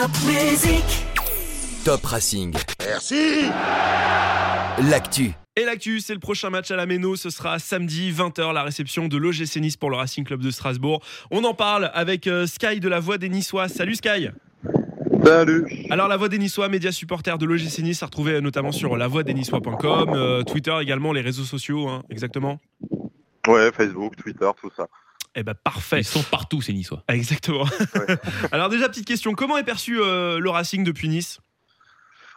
Top Music. Top Racing. Merci L'actu. Et l'actu, c'est le prochain match à la Méno. Ce sera samedi 20h, la réception de l'OGC Nice pour le Racing Club de Strasbourg. On en parle avec euh, Sky de la Voix des Niçois. Salut Sky Salut Alors la Voix des Niçois, média supporter de l'OGC Nice, à retrouver notamment sur lavoixdesniçois.com, euh, Twitter également, les réseaux sociaux, hein, exactement Ouais, Facebook, Twitter, tout ça. Eh ben parfait. Ils sont partout, ces Niçois. Exactement. Alors déjà, petite question, comment est perçu euh, le Racing depuis Nice?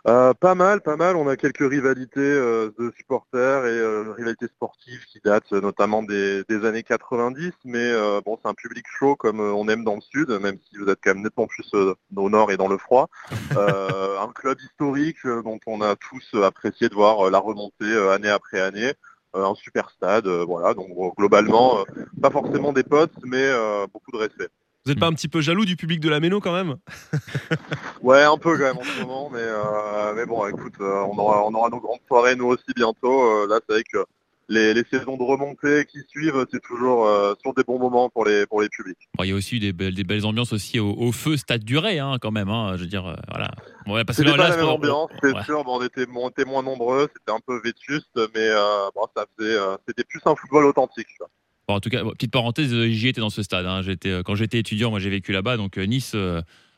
Euh, pas mal, pas mal. On a quelques rivalités euh, de supporters et euh, rivalités sportives qui datent euh, notamment des, des années 90. Mais euh, bon, c'est un public chaud comme euh, on aime dans le sud, même si vous êtes quand même nettement plus euh, au nord et dans le froid. Euh, un club historique euh, dont on a tous apprécié de voir euh, la remontée euh, année après année. Euh, un super stade, euh, voilà. Donc globalement, euh, pas forcément des potes, mais beaucoup de respect. Vous n'êtes pas un petit peu jaloux du public de la Méno quand même? Ouais, un peu quand même en ce moment, mais, euh, mais bon, écoute, euh, on, aura, on aura nos grandes soirées nous aussi bientôt. Euh, là, c'est vrai que les, les saisons de remontée qui suivent, c'est toujours euh, sur des bons moments pour les, pour les publics. Bon, il y a aussi eu des belles, des belles ambiances aussi au, au feu Stade du Ray, hein, quand même. hein, je veux dire, euh, voilà. Ouais, parce que C'était là, pas là, la même ambiance, c'est ouais. sûr. Bon, on, était, on était moins nombreux, c'était un peu vétuste, mais euh, bon, ça faisait, euh, c'était plus un football authentique. Bon, en tout cas, bon, petite parenthèse, j'y étais dans ce stade. hein. J'étais, quand j'étais étudiant, moi j'ai vécu là-bas, donc Nice.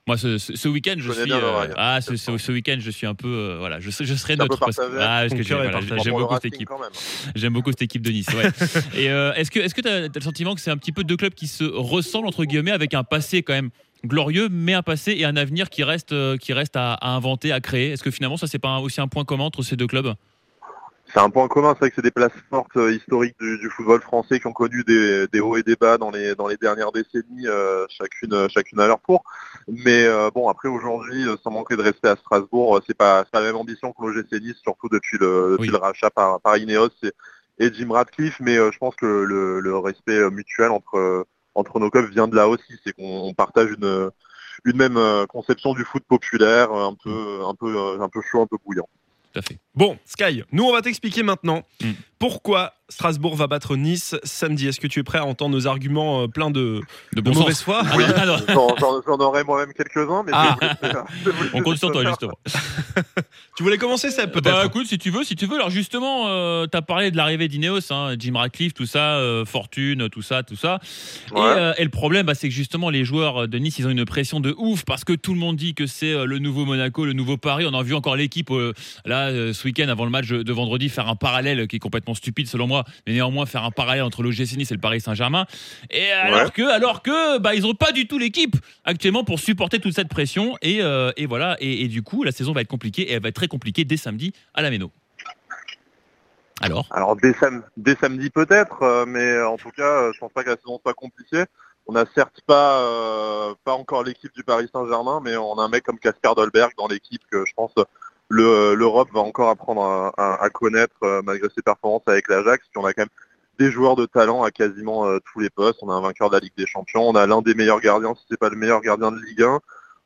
Moi, ce, ce- ce week-end, je suis. euh, ah, ce, ce- ce week-end, je suis un peu. euh, voilà, je, serai- je serai neutre. parce ah, parce que voilà, j'aime beaucoup cette équipe. J'aime beaucoup cette équipe de Nice. Ouais. Et euh, est-ce que est-ce que tu as, le sentiment que c'est un petit peu deux clubs qui se ressemblent entre guillemets avec un passé quand même glorieux, mais un passé et un avenir qui reste euh, qui reste à, à inventer, à créer? Est-ce que finalement ça c'est pas un- aussi un point commun entre ces deux clubs? C'est un point commun, c'est vrai que c'est des places fortes euh, historiques du, du football français qui ont connu des, des hauts et des bas dans les, dans les dernières décennies, euh, chacune, euh, chacune à leur tour. Mais euh, bon, après aujourd'hui, sans manquer de respect à Strasbourg, c'est pas, pas la même ambition que l'OGC Nice, surtout depuis le, depuis Oui. le rachat par, par Ineos et, et Jim Radcliffe. Mais je pense que le, le respect mutuel entre, entre nos clubs vient de là aussi, c'est qu'on on partage une, une même conception du foot populaire, un peu, un peu, un peu chaud, un peu bouillant. Tout à fait. Bon, Sky, nous on va t'expliquer maintenant Mm. pourquoi Strasbourg va battre Nice samedi. Est-ce que tu es prêt à entendre nos arguments euh, pleins de, De de bon mauvaise sens. foi non. J'en- aurais moi-même quelques-uns, mais Ah. je je On compte sur toi justement. Tu voulais commencer, Seb, peut-être Bah écoute, si tu veux, si tu veux. Alors justement, euh, t'as parlé de l'arrivée d'Ineos, hein, Jim Radcliffe, tout ça, euh, Fortune, tout ça, tout ça. Et, euh, et le problème, bah, c'est que justement, les joueurs de Nice, ils ont une pression de ouf parce que tout le monde dit que c'est le nouveau Monaco, le nouveau Paris. On a vu encore l'équipe euh, là euh, ce week-end avant le match de vendredi faire un parallèle qui est complètement stupide selon moi, mais néanmoins faire un parallèle entre l'OGC Nice et le Paris Saint-Germain. Et alors Ouais. que, alors que, bah, ils ont pas du tout l'équipe actuellement pour supporter toute cette pression. Et, euh, et voilà. Et, et du coup, la saison va être compliquée et elle va être très compliquée dès samedi à la Méno. Alors? Alors dès, sam- dès samedi peut-être, euh, mais en tout cas, je pense pas que la saison soit compliquée. On n'a certes pas euh, pas encore l'équipe du Paris Saint-Germain, mais on a un mec comme Casper Dolberg dans l'équipe que je pense le- l'Europe va encore apprendre à, connaître euh, malgré ses performances avec l'Ajax. Puis on a quand même des joueurs de talent à quasiment euh, tous les postes. On a un vainqueur de la Ligue des Champions, on a l'un des meilleurs gardiens, si c'est pas le meilleur gardien de Ligue 1.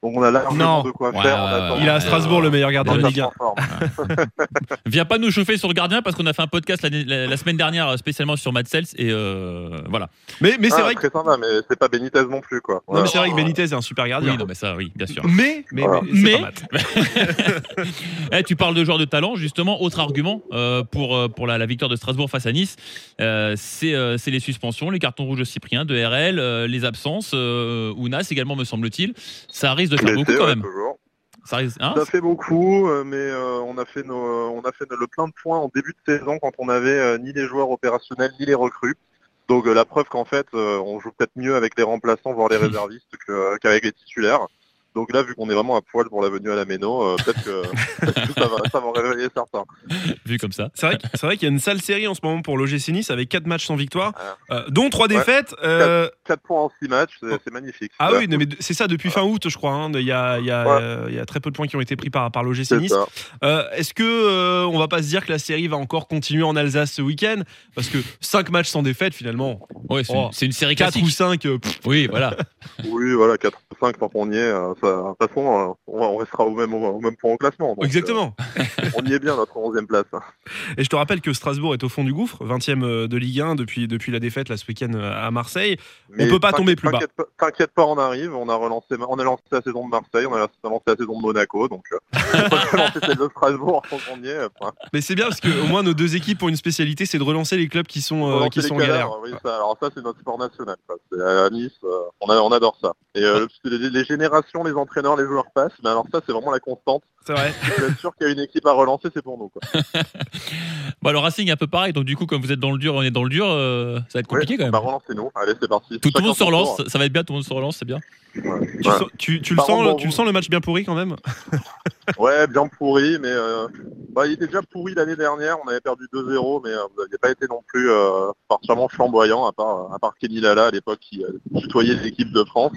Donc on a largement Non. de quoi Ouais, faire. Il est à Strasbourg, le meilleur gardien de Ligue 1. en forme. Viens pas nous chauffer sur le gardien parce qu'on a fait un podcast la, la- la semaine dernière euh, spécialement sur Matt Sells et euh, voilà. Mais, mais c'est Ah, vrai que, très sympa, mais c'est pas Benitez non plus quoi. non, mais c'est vrai que Benitez est un super gardien. Oui, non mais ça, oui, bien sûr. Mais, mais, Voilà. mais, c'est Mais- pas Matt. Eh, tu parles de joueurs de talent, justement. Autre argument euh, pour, pour la, la victoire de Strasbourg face à Nice, euh, c'est euh, les suspensions, les cartons rouges de Cyprien, de RL, euh, les absences, euh, Ounas également, me semble-t-il. Ça risque de faire Blessé, beaucoup quand ouais, même. toujours. Ça risque, hein Ça fait beaucoup, euh, mais euh, on a fait nos, on a fait le plein de points en début de saison quand on n'avait euh, ni les joueurs opérationnels ni les recrues. Donc euh, la preuve qu'en fait, euh, on joue peut-être mieux avec les remplaçants, voire les réservistes, qu'avec les titulaires. Donc là, vu qu'on est vraiment à poil pour la venue à la Méno, euh, peut-être que, ça, va, ça va en réveiller certains. Vu comme ça. C'est vrai, vrai qu'il y a une sale série en ce moment pour l'OGC Nice avec 4 matchs sans victoire, euh, dont 3 défaites. euh, 4 points en 6 matchs, c'est c'est magnifique. ah oui, non, mais c'est ça depuis fin août, je crois. hein. Il y, a, il y, a, Ouais. euh, il y a très peu de points qui ont été pris par, par l'OGC c'est Nice. ça. Euh, Est-ce que euh, on va pas se dire que la série va encore continuer en Alsace ce week-end? Parce que 5 matchs sans défaite, finalement, Ouais, c'est Oh. une, c'est une série 4 classique. ou 5, Oui, voilà. Oui, voilà, 4-5 quand on y est, euh, de toute façon, euh, on, on restera au même, au même point au classement. donc, Exactement. euh, on y est bien, notre 11e place. Et je te rappelle que Strasbourg est au fond du gouffre, 20e euh, de Ligue 1 depuis, depuis la défaite là, ce week-end à Marseille. Mais peut pas tomber plus bas. T'inquiète pas, on arrive. On a relancé, on a lancé la saison de Marseille, on a lancé la saison de Monaco, donc on lancer celle de Strasbourg y est. Enfin, Mais c'est bien parce que au moins nos deux équipes ont une spécialité, c'est de relancer les clubs qui sont, euh, qui sont en galère. cadavres, oui, ça, alors ça, c'est notre sport national. C'est à Nice, on, a- on adore ça. Et euh, les, les générations, les entraîneurs, les joueurs passent. Mais alors ça, c'est vraiment la constante. C'est vrai. Je suis sûr qu'il y a une équipe à relancer, c'est pour nous. Quoi. Bah, le Racing est un peu pareil, donc du coup, comme vous êtes dans le dur, on est dans le dur, euh, ça va être compliqué quand même. Bah, relancez-nous. Allez, c'est parti. Tout, tout le monde se relance, ça va être bien, tout le monde se relance, c'est bien. Ouais. Tu, Ouais. tu- tu le sens, bon, tu le sens le match bien pourri quand même Ouais, bien pourri, mais euh, bah, il était déjà pourri l'année dernière. On avait perdu 2-0, mais euh, vous n'aviez pas été non plus euh, particulièrement flamboyant, à part, à part Kenny Lala à l'époque qui euh, tutoyait l'équipe de France.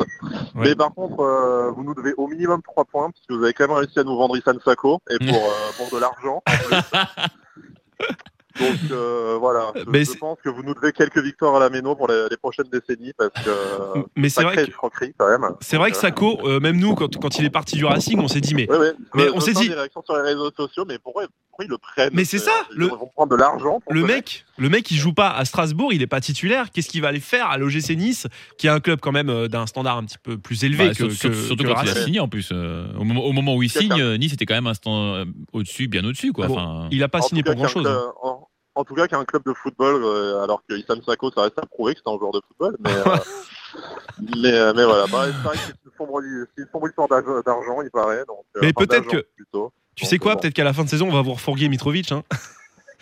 Mais par contre, euh, vous nous devez au minimum 3 points, puisque vous avez quand même réussi à nous vendre Issan Sako, et pour, euh, pour de l'argent. Donc euh, voilà, je, Mais je c'est- pense que vous nous devez quelques victoires à la Méno pour les, les prochaines décennies, parce que euh, Mais c'est vrai que escroquerie quand même. c'est vrai que euh, Sako, euh, même nous, quand, quand il est parti du Racing, on s'est dit mais. Mais Je- on s'est dit- des réactions sur les réseaux sociaux, mais pourquoi, pourquoi ils le prennent Mais c'est ça, Ils le- vont prendre de l'argent. le mec, le mec, il joue pas à Strasbourg, il est pas titulaire. Qu'est-ce qu'il va aller faire à l'OGC Nice, qui est un club quand même euh, d'un standard un petit peu plus élevé Bah, que, surtout- que- surtout que le quand il a Racing. signé en plus. euh, au, moment, au moment où il signe, ça. euh, Nice était quand même un stand euh, au-dessus, bien au-dessus. Quoi. Bon, Enfin, Il a pas signé pour cas, grand chose. qu'un club- En, en tout cas, qu'un club de football, euh, alors que Issam Sako, ça reste à prouver que c'est un joueur de football. Mais, euh, mais, euh, mais voilà, bah, c'est vrai que c'est une sombre, c'est une sombre histoire d'argent, il paraît. Donc, Mais peut-être que- Plutôt. Tu Donc, sais quoi bon. Peut-être qu'à la fin de saison, on va vous refourguer Mitrovic. Hein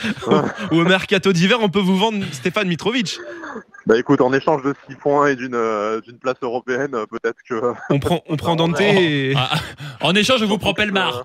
Ou au mercato d'hiver, on peut vous vendre Stéphane Mitrovic. Bah écoute, en échange de 6 points et d'une euh, d'une place européenne, euh, peut-être que. On prend, on prend Dante et... Ah, en échange, je vous prends Pelmar.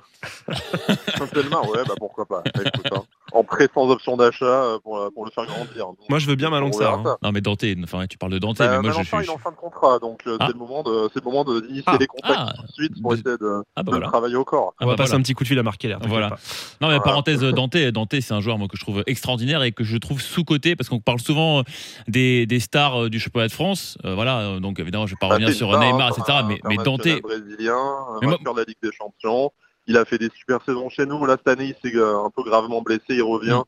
Euh, Pelmar, ouais, bah pourquoi pas. Bah, écoute, hein, en prêt sans option d'achat euh, pour, euh, pour le faire grandir. Donc, Moi, je veux bien verra hein. ça. Non, mais Dante, enfin, tu parles de Dante, Bah, mais moi je suis. il est en fin de contrat, donc euh, Ah. c'est le moment de, c'est le moment de- d'initier Ah. les contacts Ah. tout de suite pour essayer de, Ah bah de voilà. travailler au corps. Ah On va bah passer voilà. un petit coup de fil à Keller. t'inquiète Voilà. pas. Non, mais Voilà. parenthèse, Dante, Dante, c'est un joueur moi, que je trouve extraordinaire et que je trouve sous-coté parce qu'on parle souvent euh, des, des stars euh, du championnat de France. Euh, voilà, euh, donc évidemment, je vais pas revenir c'est sur star, Neymar, etc. un Mais, mais Dante, brésilien, Mais moi- de la Ligue des Champions. Il a fait des super saisons chez nous. Là, cette année, il s'est un peu gravement blessé. Il revient.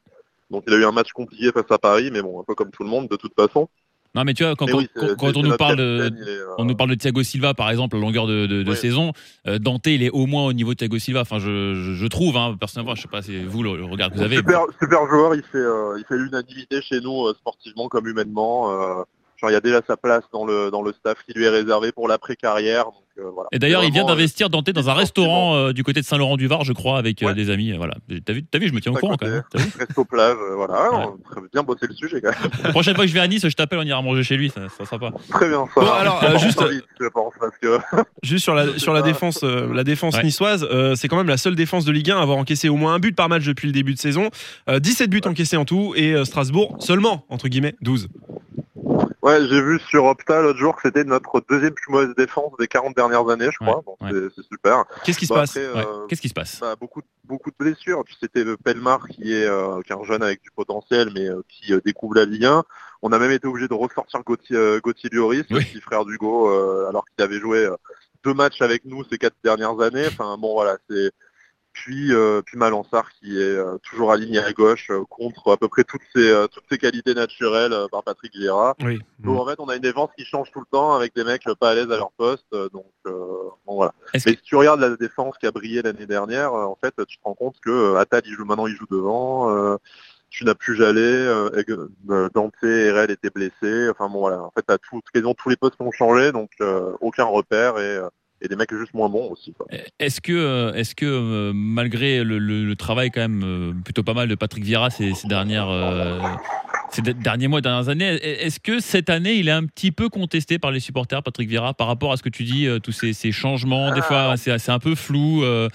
Mm. Donc, il a eu un match compliqué face à Paris, mais bon, un peu comme tout le monde, de toute façon. Non, mais tu vois, quand, Mais quand- oui, c'est- quand- quand c'est- on nous parle de, est, euh, On nous parle de Thiago Silva, par exemple, à longueur de, de- de Oui. saison. Euh, Dante, il est au moins au niveau de Thiago Silva. Enfin, je, je, je trouve, hein, personnellement, je sais pas, c'est vous le, regard que vous avez. Super, super joueur, il fait, euh, il fait l'unanimité chez nous, euh, sportivement comme humainement. Genre, il y a déjà sa place dans le, dans le staff qui lui est réservé pour l'après-carrière. euh, voilà. Et d'ailleurs, il vient d'investir Dante dans un restaurant euh, du côté de Saint-Laurent-du-Var, je crois, avec euh, Ouais. des amis. Voilà. T'as vu, t'as vu, je me tiens au courant quand même. vu Resto plage, euh, voilà. Ouais. on a très bien bossé le sujet quand même. La prochaine fois que je vais à Nice, je t'appelle, on ira manger chez lui. Ça, ça sera pas. Très bien ça. Bon, alors, euh, juste- s'invite, je pense, parce que Juste sur la, sur la défense, euh, la défense Ouais. niçoise, euh, c'est quand même la seule défense de Ligue 1 à avoir encaissé au moins un but par match depuis le début de saison. Euh, 17 buts encaissés en tout et euh, Strasbourg seulement, entre guillemets, 12. Ouais, j'ai vu sur Opta l'autre jour que c'était notre deuxième plus mauvaise défense des 40 dernières années, je crois. Ouais, Donc ouais. c'est- super. Qu'est-ce qui se Bah, passe euh, Qu'est-ce qui se passe bah, beaucoup, de- beaucoup de blessures. Puis C'était le Pelmar qui est, euh, qui est un jeune avec du potentiel, mais euh, qui découvre la Ligue 1. On a même été obligé de ressortir Gauthier, Gauthier Lloris, Oui. le petit frère d'Hugo, alors qu'il avait joué deux matchs avec nous ces quatre dernières années. Enfin bon, voilà, c'est puis euh, puis Malansar qui est euh, toujours aligné à gauche euh, contre à peu près toutes ses euh, toutes ses qualités naturelles par Patrick Vieira. Oui. Donc en fait, on a une défense qui change tout le temps avec des mecs pas à l'aise à leur poste. Donc bon, voilà. Mais que- si tu regardes la défense qui a brillé l'année dernière, en fait, tu te rends compte que Attal il joue maintenant, il joue devant. tu n'as plus Jallet, euh, Dante et Rel étaient blessés. Enfin bon voilà. En fait, t'as tout, quasiment tous les postes qui ont changé, donc euh, aucun repère et, euh, et des mecs juste moins bons aussi. Quoi. Est-ce que, euh, est-ce que euh, malgré le, le- le travail quand même euh, plutôt pas mal de Patrick Vieira ces, ces dernières, euh, ces de- derniers mois, dernières années, est- est-ce que cette année il est un petit peu contesté par les supporters, Patrick Vieira, par rapport à ce que tu dis, tous ces, ces changements, des fois c'est un peu flou. euh,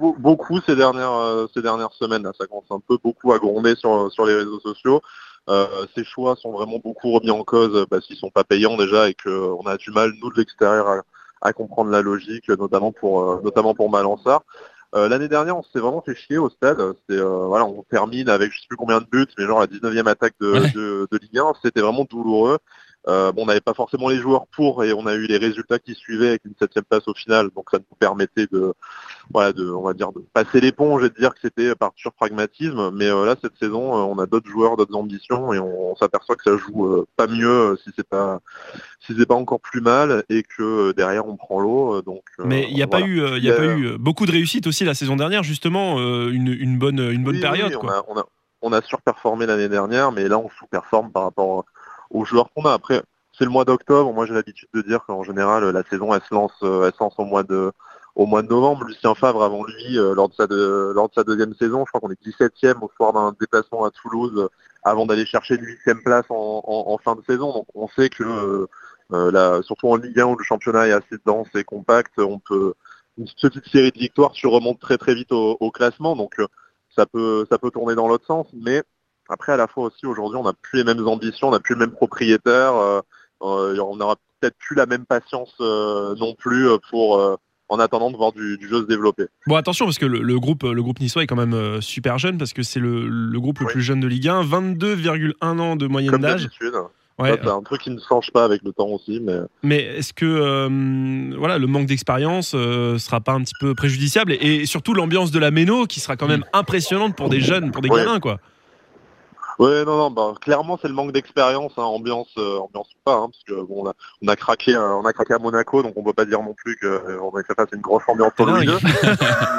Be- beaucoup ces dernières ces dernières semaines là ça commence un peu beaucoup à gronder sur sur les réseaux sociaux euh, ces choix sont vraiment beaucoup remis en cause parce qu'ils sont pas payants déjà et que euh, on a du mal nous de l'extérieur à, à comprendre la logique notamment pour euh, notamment pour euh, L'année dernière, on s'est vraiment fait chier au stade. C'est euh, voilà, on termine avec je sais plus combien de buts, mais genre la 19e attaque de, Ouais. de, de Ligue 1, c'était vraiment douloureux. Euh, bon, on n'avait pas forcément les joueurs pour et on a eu les résultats qui suivaient avec une septième place au final, donc ça nous permettait de, voilà, de, on va dire, de passer l'éponge et de dire que c'était par pur pragmatisme. Mais euh, là, cette saison, euh, on a d'autres joueurs, d'autres ambitions et on, on s'aperçoit que ça joue pas mieux si c'est pas, si c'est pas encore plus mal et que derrière on prend l'eau. Donc, Mais il n'y a voilà. pas eu, il y a pas eu beaucoup de réussite aussi la saison dernière, justement, une, une bonne, une bonne Oui, période. oui, on, quoi. a, on, a, on a surperformé l'année dernière, mais là on sous-performe par rapport aux joueurs qu'on a. Après, c'est le mois d'octobre. Moi, j'ai l'habitude de dire qu'en général, la saison elle se lance, euh, elle se lance au mois de au mois de novembre. Lucien Favre, avant lui, euh, lors, de sa deuxième saison, je crois qu'on est 17e au soir d'un déplacement à Toulouse euh, avant d'aller chercher une huitième place en, fin de saison. Donc on sait que, là, surtout en Ligue 1 où le championnat est assez dense et compact, on peut une petite série de victoires, tu remontes très très vite au, au classement. Donc ça peut ça peut tourner dans l'autre sens, mais après à la fois aussi aujourd'hui on n'a plus les mêmes ambitions, on n'a plus le même propriétaire, euh, euh, on n'aura peut-être plus la même patience euh, non plus pour euh, en attendant de voir du, du jeu se développer. Bon, attention, parce que le, le groupe, le groupe niçois est quand même super jeune, parce que c'est le, le groupe le Oui. plus jeune de Ligue 1, 22,1 ans de moyenne d'âge. Ouais, c'est un truc qui ne change pas avec le temps aussi, mais Mais est-ce que euh, voilà, le manque d'expérience euh, sera pas un petit peu préjudiciable? Et, et surtout l'ambiance de la Méno qui sera quand même impressionnante pour des jeunes, pour des gamins quoi. Ouais, non, non, bah, clairement c'est le manque d'expérience, hein, ambiance, euh, ambiance ou pas, hein, parce que bon, on a, on a craqué, euh, on a craqué à Monaco, donc on peut pas dire non plus que euh, on a fait face à une grosse ambiance au. II.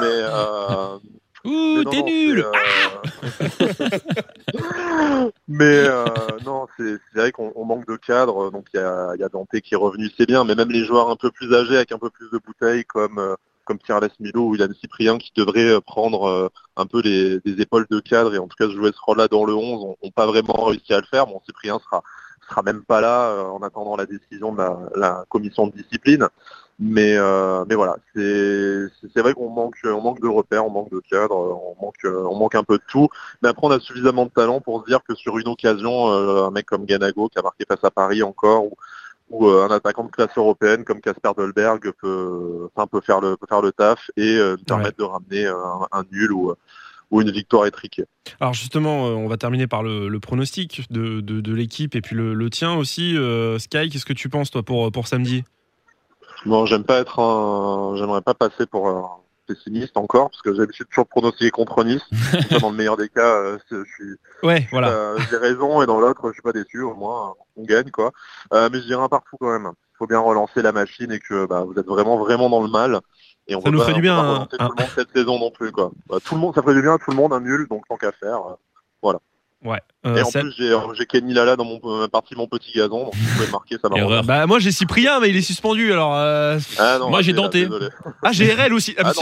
mais, euh, Ouh, t'es nul euh, mais euh, non, c'est vrai qu'on on manque de cadre, donc il y a, y a Dante qui est revenu, c'est bien, mais même les joueurs un peu plus âgés avec un peu plus de bouteilles, comme comme Pierre Milo ou Ilan Cyprien, qui devraient euh, prendre euh, un peu les, des épaules de cadre et en tout cas jouer ce rôle-là dans le 11, n'ont pas vraiment réussi à le faire. Bon, Cyprien sera sera même pas là euh, en attendant la décision de la, commission de discipline. Mais mais voilà, c'est vrai qu'on manque on manque de repères, on manque de cadre, on manque on manque un peu de tout. Mais après on a suffisamment de talent pour se dire que sur une occasion, un mec comme Ganago qui a marqué face à Paris encore ou euh, un attaquant de classe européenne comme Casper Dolberg peut enfin, peut faire le peut faire le taf et euh, nous permettre de ramener un, un nul ou ou une victoire étriquée. Alors justement, euh, on va terminer par le, le pronostic de, de, de l'équipe et puis le, le tien aussi. Euh, Sky, qu'est-ce que tu penses toi pour, pour samedi? Bon, j'aime pas être un, j'aimerais pas passer pour un pessimiste encore, parce que j'ai l'habitude de toujours pronostiquer contre Nice. Dans le meilleur des cas, euh, je suis, Ouais, voilà. euh, j'ai raison, et dans l'autre, je suis pas déçu. Au moins, on gagne, quoi. Euh, mais je dirais un partout quand même. Il faut bien relancer la machine et que bah, vous êtes vraiment, vraiment dans le mal. Et on Ça nous pas- ferait du bien, un- un- tout le monde cette saison non plus, quoi. Bah, tout le monde, ça ferait du bien à tout le monde, un nul, donc tant qu'à faire. euh. Ouais. Et Euh, en Seb plus, j'ai, j'ai Kenny Lala dans mon, ma partie de mon petit gazon, donc vous pouvez marquer, ça m'arrange. bah moi j'ai Cyprien, mais il est suspendu. Alors euh, Ah, non, Moi, j'ai désolé. ah j'ai RL aussi. Ah,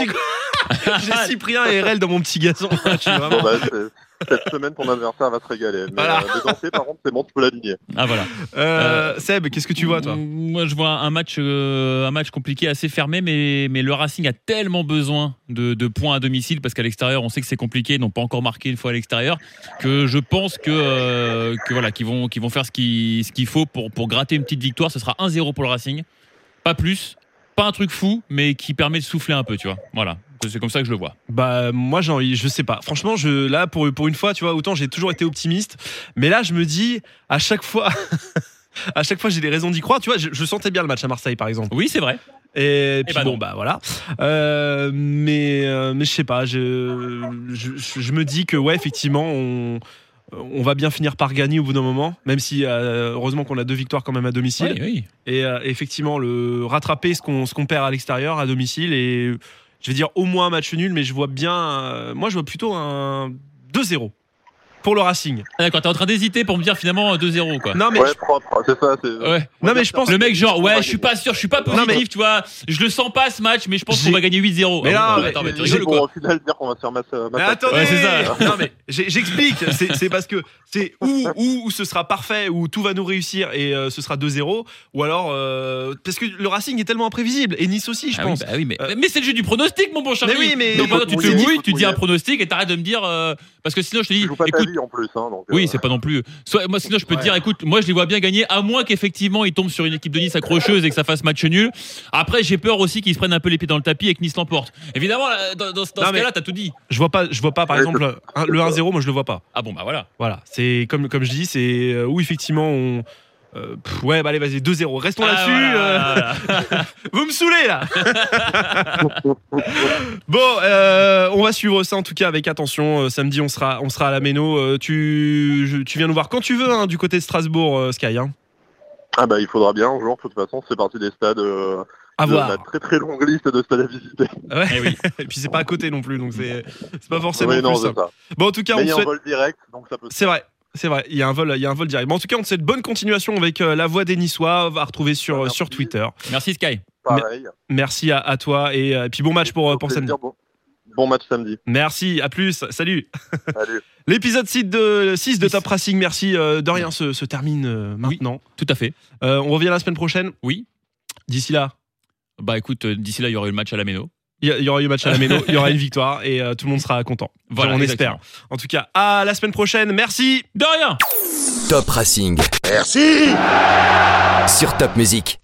Ah, j'ai Cyprien et RL dans mon petit gazon. Je suis vraiment- Bon, bah, c'est- cette semaine, ton adversaire va se régaler. Mais Voilà. euh, mais danser, par contre, c'est bon, tu peux l'aligner. Ah voilà. Euh, Seb, qu'est-ce que tu vois toi? Moi, je vois un match, euh, un match compliqué, assez fermé, mais, mais le Racing a tellement besoin de, de points à domicile parce qu'à l'extérieur, on sait que c'est compliqué, ils n'ont pas encore marqué une fois à l'extérieur, que je pense que, euh, que voilà, qu'ils vont, qu'ils vont faire ce qu'il ce qu'il faut pour, pour gratter une petite victoire. Ce sera 1-0 pour le Racing, pas plus, pas un truc fou, mais qui permet de souffler un peu, tu vois. Voilà, c'est comme ça que je le vois. Bah moi j'ai envie, je sais pas. Franchement, je là pour pour une fois, tu vois, autant j'ai toujours été optimiste, mais là je me dis à chaque fois à chaque fois j'ai des raisons d'y croire, tu vois, je, je sentais bien le match à Marseille par exemple. Oui, c'est vrai. Et puis bah bon non. bah voilà. Euh, mais euh, mais je sais pas, je, je je me dis que ouais effectivement on on va bien finir par gagner au bout d'un moment, même si euh, heureusement qu'on a deux victoires quand même à domicile. Oui, oui. Et euh, effectivement, le rattraper ce qu'on ce qu'on perd à l'extérieur, à domicile, et je vais dire au moins un match nul, mais je vois bien, euh, moi je vois plutôt un 2-0 pour le Racing. Ah, D'accord, t'es en train d'hésiter pour me dire finalement 2-0, quoi. Non mais ouais, je- propre, c'est ça. C'est... Ouais. non mais je pense. Le mec genre ouais je suis gagner. pas sûr je suis pas Non, positif mais- tu vois je le sens pas ce match mais je pense J'ai- qu'on va gagner 8-0 Mais Ah non, mais- attends mais tu rigoles quoi au final dire qu'on va se faire. Mais attendez, Ouais, c'est ça. non mais j'explique. C'est c'est parce que c'est où, où où ce sera parfait, où tout va nous réussir et euh, ce sera 2-0, ou alors euh, parce que le Racing est tellement imprévisible et Nice aussi, je Ah oui, pense. bah oui, mais, Euh, mais c'est le jeu du pronostic, mon bon Charlie. Mais oui, mais- tu te mouilles, tu dis un pronostic et t'arrêtes de me dire. euh, parce que sinon, je te dis, écoute. Vie en plus. Hein, donc, Oui, euh, c'est pas non plus. Soit, moi, sinon, je peux te dire, écoute, moi, je les vois bien gagner, à moins qu'effectivement, ils tombent sur une équipe de Nice accrocheuse et que ça fasse match nul. Après, j'ai peur aussi qu'ils se prennent un peu les pieds dans le tapis et que Nice l'emporte. Évidemment, dans, dans- dans Non, ce cas-là, t'as tout dit. Je vois pas, je vois pas par Ouais, exemple le 1-0, moi je le vois pas. Ah bon, bah voilà. Voilà, c'est comme comme je dis, c'est euh, où effectivement on euh, pff, ouais, bah allez, vas-y, 2-0. Restons Ah, là-dessus. voilà, euh, voilà. Vous me saoulez là Bon, euh, on va suivre ça en tout cas avec attention. Euh, samedi, on sera, on sera à la Méno. Euh, tu, je- tu viens nous voir quand tu veux hein, du côté de Strasbourg, euh, Sky. Hein. Ah bah il faudra bien un jour, de toute façon, c'est partie des stades euh, À de voir. la très très longue liste de stades à visiter. Ouais. Eh oui. Et puis c'est pas à côté non plus, donc c'est c'est pas forcément Oui, non, plus ça. Bon, en tout cas, Mais on y souhaite. vol direct, donc ça peut se C'est vrai. C'est vrai, il y a un vol, il y a un vol direct. Bon, en tout cas, on te souhaite bonne continuation avec euh, la voix des Niçois. On va retrouver sur, Merci. sur Twitter. Merci Sky. pareil. Merci à, à toi et, euh, et puis bon match pour, pour samedi. Bon, bon match samedi. Merci, à plus, salut. Salut. L'épisode 6 de, 6 de. Top Racing, merci euh, de rien, se, se termine euh, maintenant. Tout à fait. Euh, on revient la semaine prochaine? Oui. D'ici là, Bah écoute, euh, d'ici là, il y aura eu le match à la Méno. Il y, aura eu match à la Méno, il y aura une victoire et euh, tout le monde sera content. Voilà, on exactement. espère. En tout cas, à la semaine prochaine. Merci. De rien Top Racing. Merci Sur Top Music.